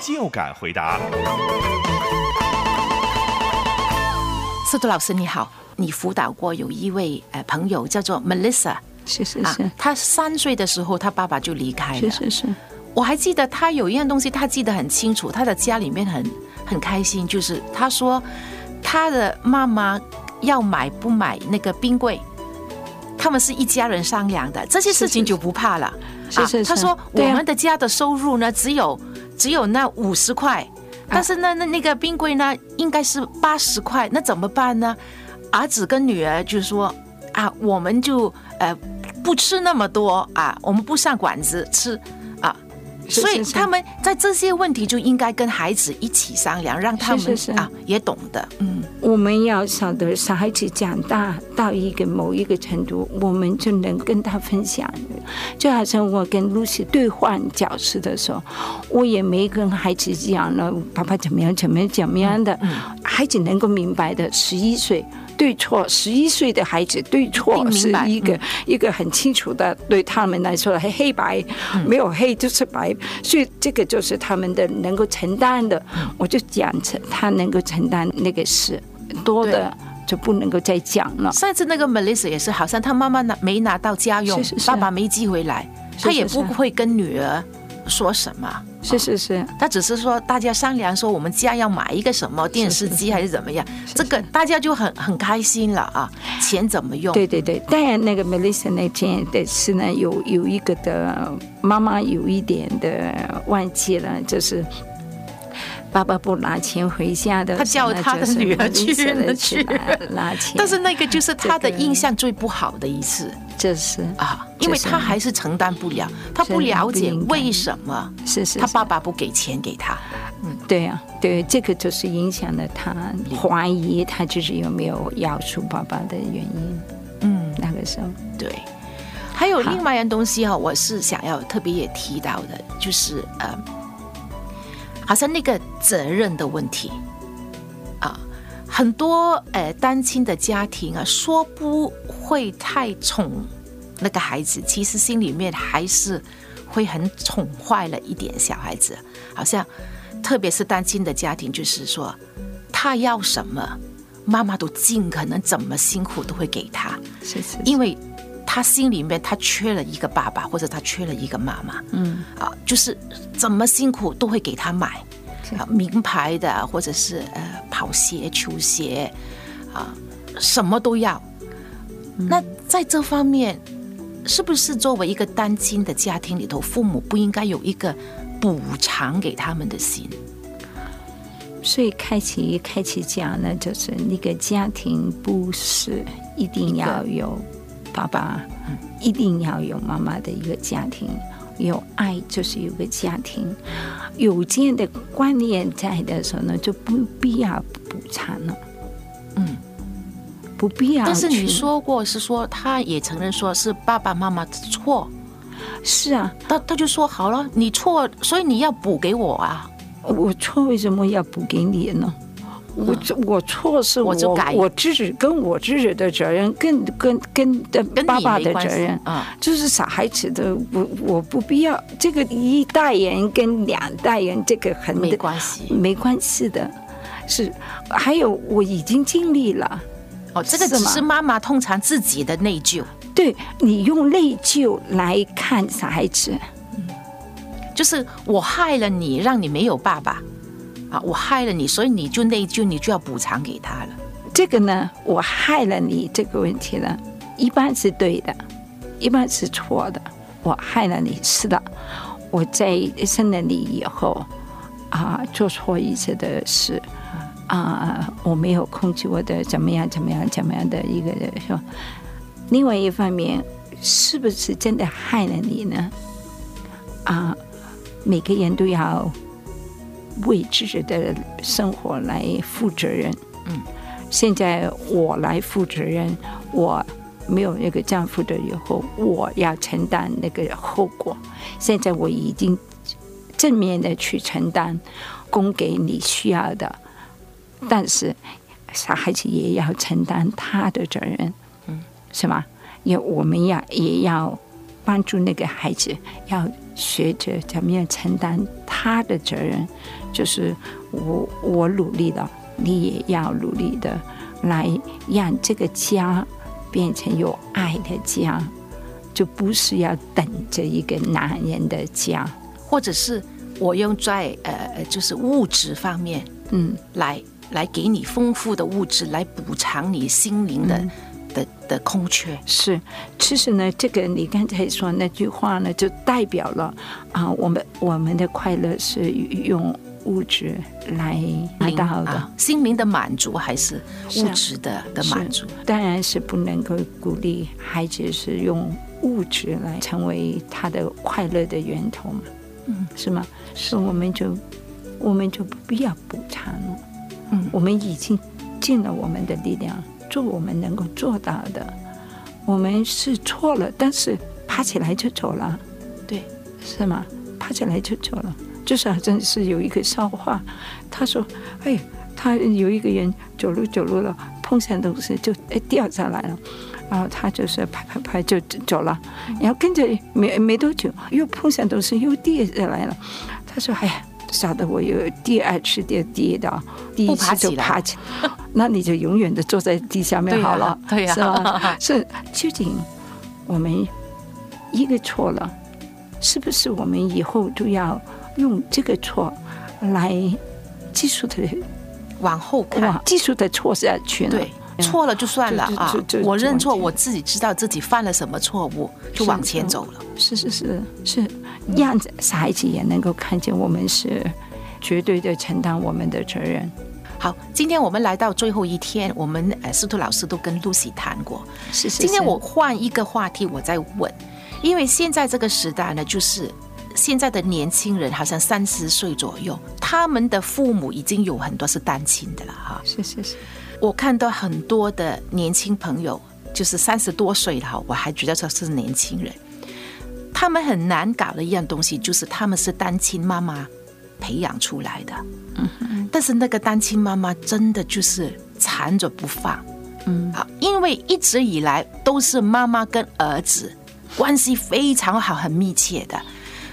就敢回答。司徒老师你好，你辅导过有一位呃朋友叫做 Melissa 是是啊是，她三岁的时候，他爸爸就离开了。是是是，我还记得他有一样东西，他记得很清楚，他的家里面很很开心，就是他说他的妈妈要买不买那个冰柜，他们是一家人商量的，这些事情就不怕了。是是是他说我们的家的收入呢，只有只有那五十块，但是那，那那个冰柜呢，应该是八十块，那怎么办呢？儿子跟女儿就说啊，我们就呃不吃那么多啊，我们不上馆子吃啊。所以他们在这些问题就应该跟孩子一起商量，让他们啊也懂得，嗯，我们要晓得，小孩子长大到一个某一个程度，我们就能跟他分享。就好像我跟露西兑换角色的时候，我也没跟孩子讲了爸爸怎么样怎么样怎么样的，孩子能够明白的。十一岁对错，十一岁的孩子对错是一个、一个很清楚的，对他们来说黑黑白，没有黑就是白，所以这个就是他们的能够承担的。我就讲成他能够承担那个事，多的就不能够再讲了。上次那个 Melissa 也是，好像她妈妈拿没拿到家用，是是是爸爸没寄回来，是她也不会跟女儿说什么。是是是，他只是说大家商量说我们家要买一个什么电视机还是怎么样，这个大家就很很开心了啊，钱怎么用？对对对。当然，那个 Melissa 那天的是呢，有有一个的妈妈有一点的忘记了，就是。爸爸不拿钱回家的，他叫他的女儿去的去拿拿钱，但是那个就是他的印象最不好的一次这是啊，因为他还是承担不了，他不了解为什么是是是他爸爸不给钱给他。嗯对呀、对，这个就是影响了他怀疑他就是有没有要出爸爸的原因。嗯，那个时候，对。还有另外一样东西哈、我是想要特别也提到的，就是呃，好像那个责任的问题啊，很多呃单亲的家庭啊，说不会太宠那个孩子，其实心里面还是会很宠坏了一点小孩子，好像特别是单亲的家庭，就是说他要什么，妈妈都尽可能怎么辛苦都会给他。是是，因为他心里面他缺了一个爸爸，或者他缺了一个妈妈，嗯，啊，就是怎么辛苦都会给他买。啊，名牌的或者是呃跑鞋、球鞋啊，什么都要。那在这方面，是不是作为一个单亲的家庭里头，父母不应该有一个补偿给他们的心？所以开启开启讲呢，就是那个家庭不是一定要有爸爸，一定要有妈妈的一个家庭。有爱就是有个家庭，有这样的观念在的时候呢，就不必要补偿了。嗯，不必要。但是你说过是说，他也承认说是爸爸妈妈的错，是啊，他他就说好了，你错，所以你要补给我啊。我错为什么要补给你呢？我我错是我我我自己跟我自己的责任，跟跟跟的跟爸爸的责任啊，就是小孩子的，我我不必要。这个一代人跟两代人这个很没关系没关系的，是。还有我已经尽力了。哦，这个只是妈妈通常自己的内疚，对你用内疚来看小孩子，就是我害了你，让你没有爸爸啊，我害了你，所以你就内疚，你就要补偿给他了。这个呢，我害了你这个问题呢，一般是对的，一般是错的。我害了你，是的，我在生了你以后啊，做错一些的事啊，我没有控制我的怎么样怎么样怎么样的一个是吧？另外一方面，是不是真的害了你呢？啊，每个人都要为自己的生活来负责任。嗯，现在我来负责任，我没有那个丈夫的以后，我要承担那个后果。现在我已经正面的去承担，供给你需要的，但是小孩子也要承担他的责任，嗯，是吗？也我们要也要帮助那个孩子，要学着怎么样承担他的责任，就是我我努力了，你也要努力的，来让这个家变成有爱的家，就不是要等着一个男人的家。或者是我用在呃呃就是物质方面嗯，来来给你丰富的物质来补偿你心灵的、的的空缺。是，其实呢，这个你刚才说那句话呢，就代表了啊，我们我们的快乐是用物质来达到的。啊，心灵的满足还是物质的的满足？当然是不能够鼓励孩子是用物质来成为他的快乐的源头嘛，嗯，是吗？所以我们就我们就不必要补偿了，嗯我们已经尽了我们的力量，做我们能够做到的。我们是错了，但是爬起来就走了，对，是吗？爬起来就走了，就是好像是有一个笑话，他说：“哎，他有一个人走路走路了，碰上东西就哎掉下来了，然后他就是拍拍拍就走走了，然后跟着没没多久又碰上东西又跌下来了，他说：哎呀。”晓得我有第二次跌跌倒，第一次就起爬起来，那你就永远的坐在地下面好了，对呀是吧？是究竟我们一个错了，是不是我们以后都要用这个错来技术的往后看。往，继续的错下去呢？对，错了就算了啊我认错，我自己知道自己犯了什么错误，就往前走了。是是是。是，让小孩子也能够看见我们是。绝对的承担我们的责任。好，今天我们来到最后一天，我们呃司徒老师都跟 Lucy 谈过。是。是。今天我换一个话题，我在问，因为现在这个时代呢，就是现在的年轻人好像三十岁左右，他们的父母已经有很多是单亲的了哈。是是是。我看到很多的年轻朋友，就是三十多岁了哈，我还觉得说是年轻人，他们很难搞的一样东西，就是他们是单亲妈妈培养出来的，嗯，但是那个单亲妈妈真的就是缠着不放，嗯。啊，因为一直以来都是妈妈跟儿子关系非常好、很密切的。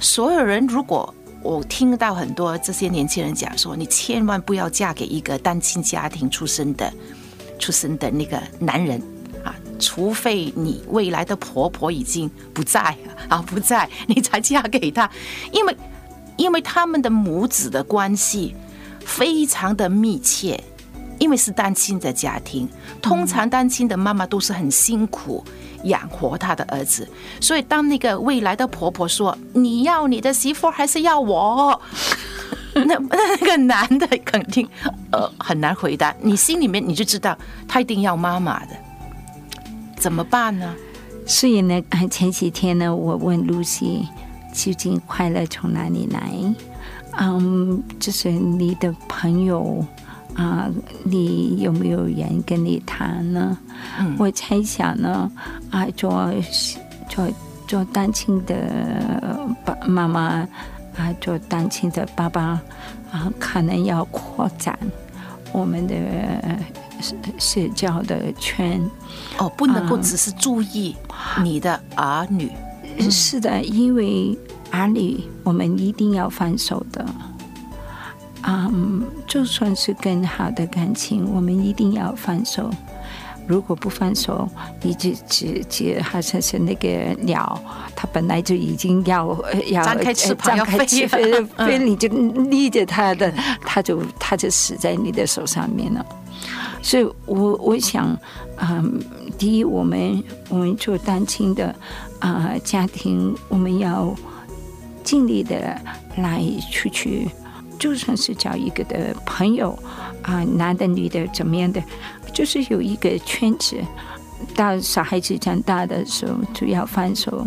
所有人如果我听到很多这些年轻人讲说，你千万不要嫁给一个单亲家庭出生的出生的那个男人啊，除非你未来的婆婆已经不在啊不在，你才嫁给他，因为因为他们的母子的关系非常的密切，因为是单亲的家庭，通常单亲的妈妈都是很辛苦养活她的儿子，所以当那个未来的婆婆说你要你的媳妇还是要我，那那个男的肯定呃很难回答，你心里面你就知道他一定要妈妈的，怎么办呢？所以呢，前几天呢，我问露西究竟快乐从哪里来？嗯，就是你的朋友啊，你有没有人跟你谈呢？嗯我猜想呢，啊，做做做单亲的爸妈妈啊，做单亲的爸爸啊，可能要扩展我们的呃社社交的圈。哦，不能够啊只是注意你的儿女，是的，因为儿女我们一定要放手的。嗯，就算是更好的感情，我们一定要放手。如果不放手，你就只只好像是那个鸟，它本来就已经要呃要张开翅膀要飞翅了飞 飞，你就立着它的，它就它就死在你的手上面了。所以我我想，嗯，第一，我们我们做单亲的啊、家庭，我们要尽力的来出去，就算是找一个的朋友啊、男的女的怎么样的，就是有一个圈子。到小孩子长大的时候，就要放手，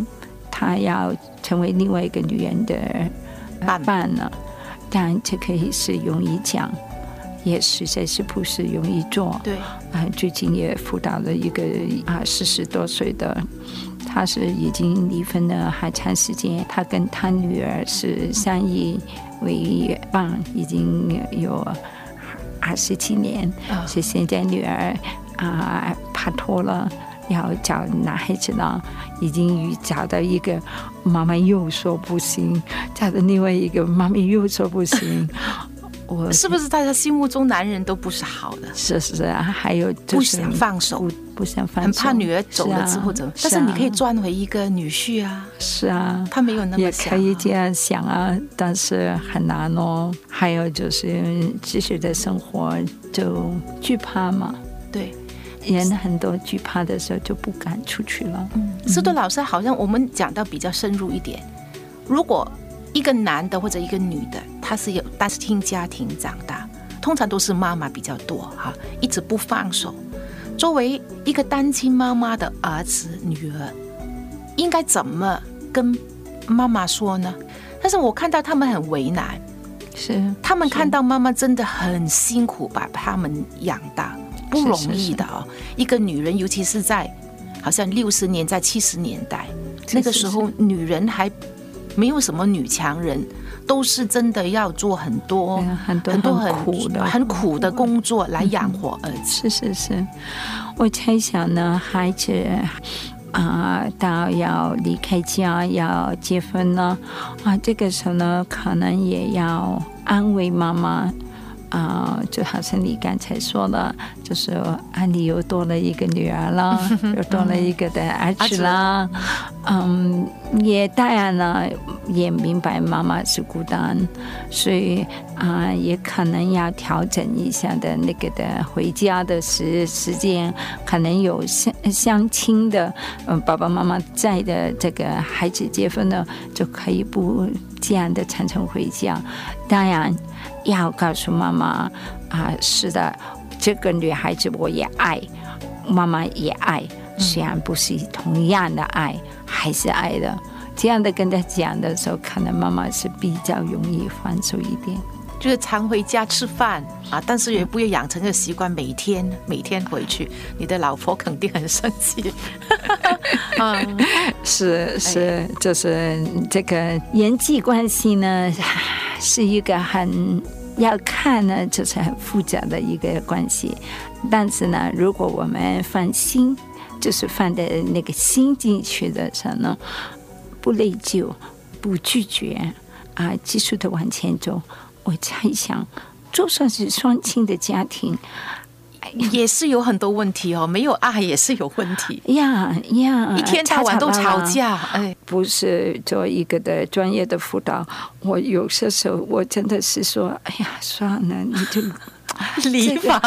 他要成为另外一个女人的办办了，但这可以是容易讲，也实在是不是容易做。对，啊，最近也辅导了一个啊四十多岁的，他是已经离婚了还长时间，他跟他女儿是相依为伴，已经有二十七年，啊。是现在女儿啊拍拖了。要找男孩子了，已经找到一个妈妈又说不行，找到另外一个妈妈又说不行，我是不是大家心目中男人都不是好的，是是啊，还有就不是想放手。不不想放手，很怕女儿走了之后怎么？但是你可以啊。赚回一个女婿啊，是啊，他没有那么也想、可以啊。这样想啊，但是很难哦。还有就是继续的生活就惧怕嘛，对，人很多惧怕的时候就不敢出去了。嗯，司徒老师，好像我们讲到比较深入一点，如果一个男的或者一个女的，他是有单亲家庭长大，通常都是妈妈比较多哈，一直不放手。作为一个单亲妈妈的儿子女儿，应该怎么跟妈妈说呢？但是我看到他们很为难，是他们看到妈妈真的很辛苦把他们养大，不容易的哦。一个女人，尤其是在好像六十年代七十年代那个时候，女人还没有什么女强人，都是真的要做很多啊很多很多很苦的很苦的工作来养活儿子。是是是，我猜想呢，孩子啊、到要离开家要结婚了啊，这个时候呢，可能也要安慰妈妈。啊、就好像你刚才说的，就是啊，你又多了一个女儿了，又多了一个的儿子啦。嗯，也当然了，也明白妈妈是孤单，所以啊、也可能要调整一下的那个的回家的时时间，可能有相相亲的，嗯，爸爸妈妈在的这个孩子结婚了，就可以不这样的常常回家。当然要告诉妈妈啊、是的，这个女孩子我也爱，妈妈也爱，虽然不是同样的爱，还是爱的。这样的跟他讲的时候，可能妈妈是比较容易放手一点。就是常回家吃饭啊，但是也不要养成个习惯，每天每天回去，你的老婆肯定很生气。嗯，是是，就是这个人际关系呢，是一个很要看呢，就是很复杂的一个关系。但是呢，如果我们放心，就是放的那个心进去的时候呢，不内疚，不拒绝啊，继续的往前走。我猜想，就算是双亲的家庭，也是有很多问题哦，没有爱也是有问题，呀呀，一天到晚都吵架，哎，不是做一个的专业的辅导，我有些时候我真的是说，哎呀，算了，你就 理法，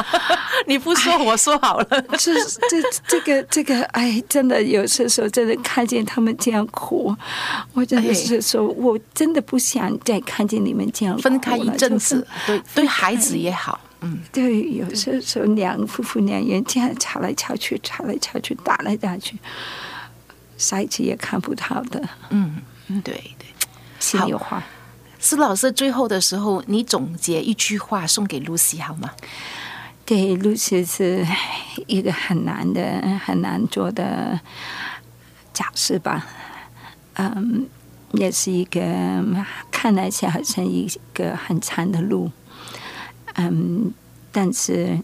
你不说我说好了。这这这个这个，哎，真的有些时候真的看见他们这样哭，我真的是说，我真的不想再看见你们这样分开一阵子，对对孩子。也好，嗯，对，有些时候两夫妇两人这样吵来吵去，吵来吵去，打来打去，下一次也看不到的，嗯，对对。心里话。施老师最后的时候，你总结一句话送给露西好吗？对，露西是一个很难的、很难做的角色吧。嗯，也是一个看来是好像一个很长的路。嗯，但是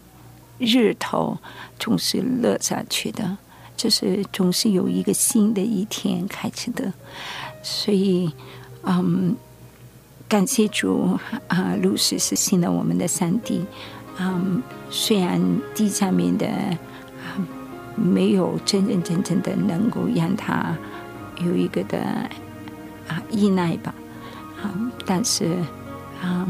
日头总是落下去的，就是总是有一个新的一天开始的。所以，嗯，感谢主啊，露西是信了我们的上帝。嗯，虽然地下面的啊没有真真正正的能够让他有一个的啊依赖吧，啊，但是啊，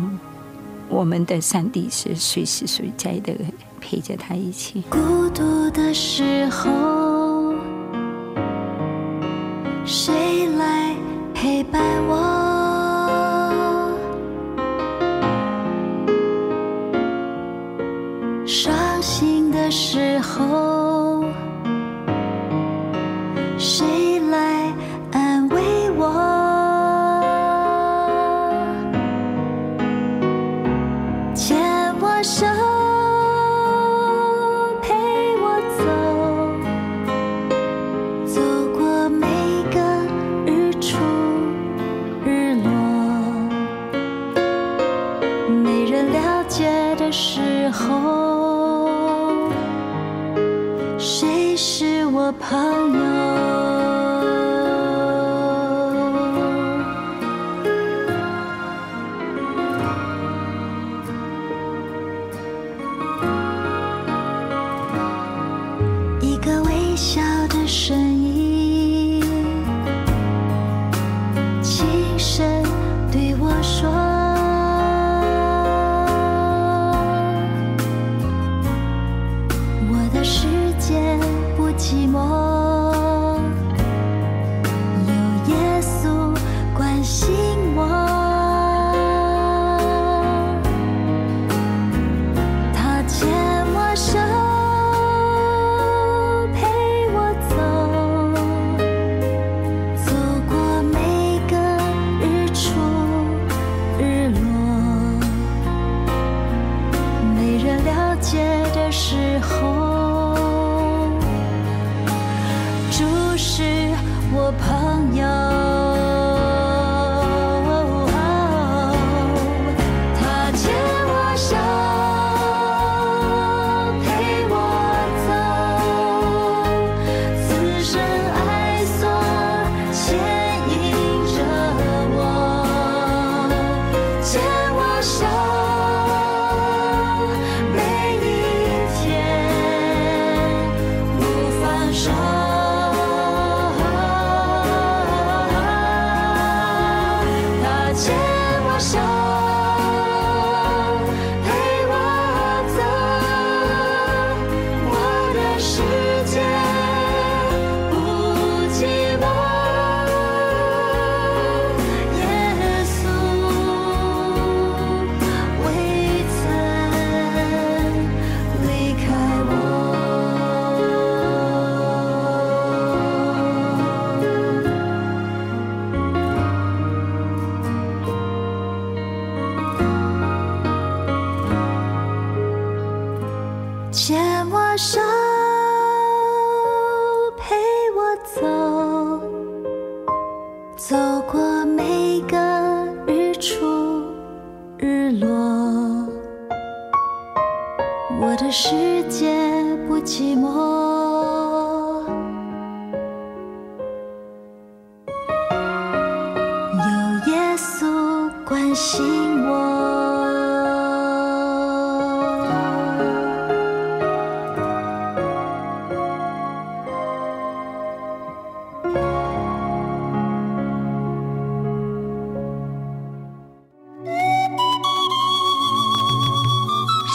我们的上帝是随时随在的陪着他一起。孤独的时候，谁时候谁是我朋友？不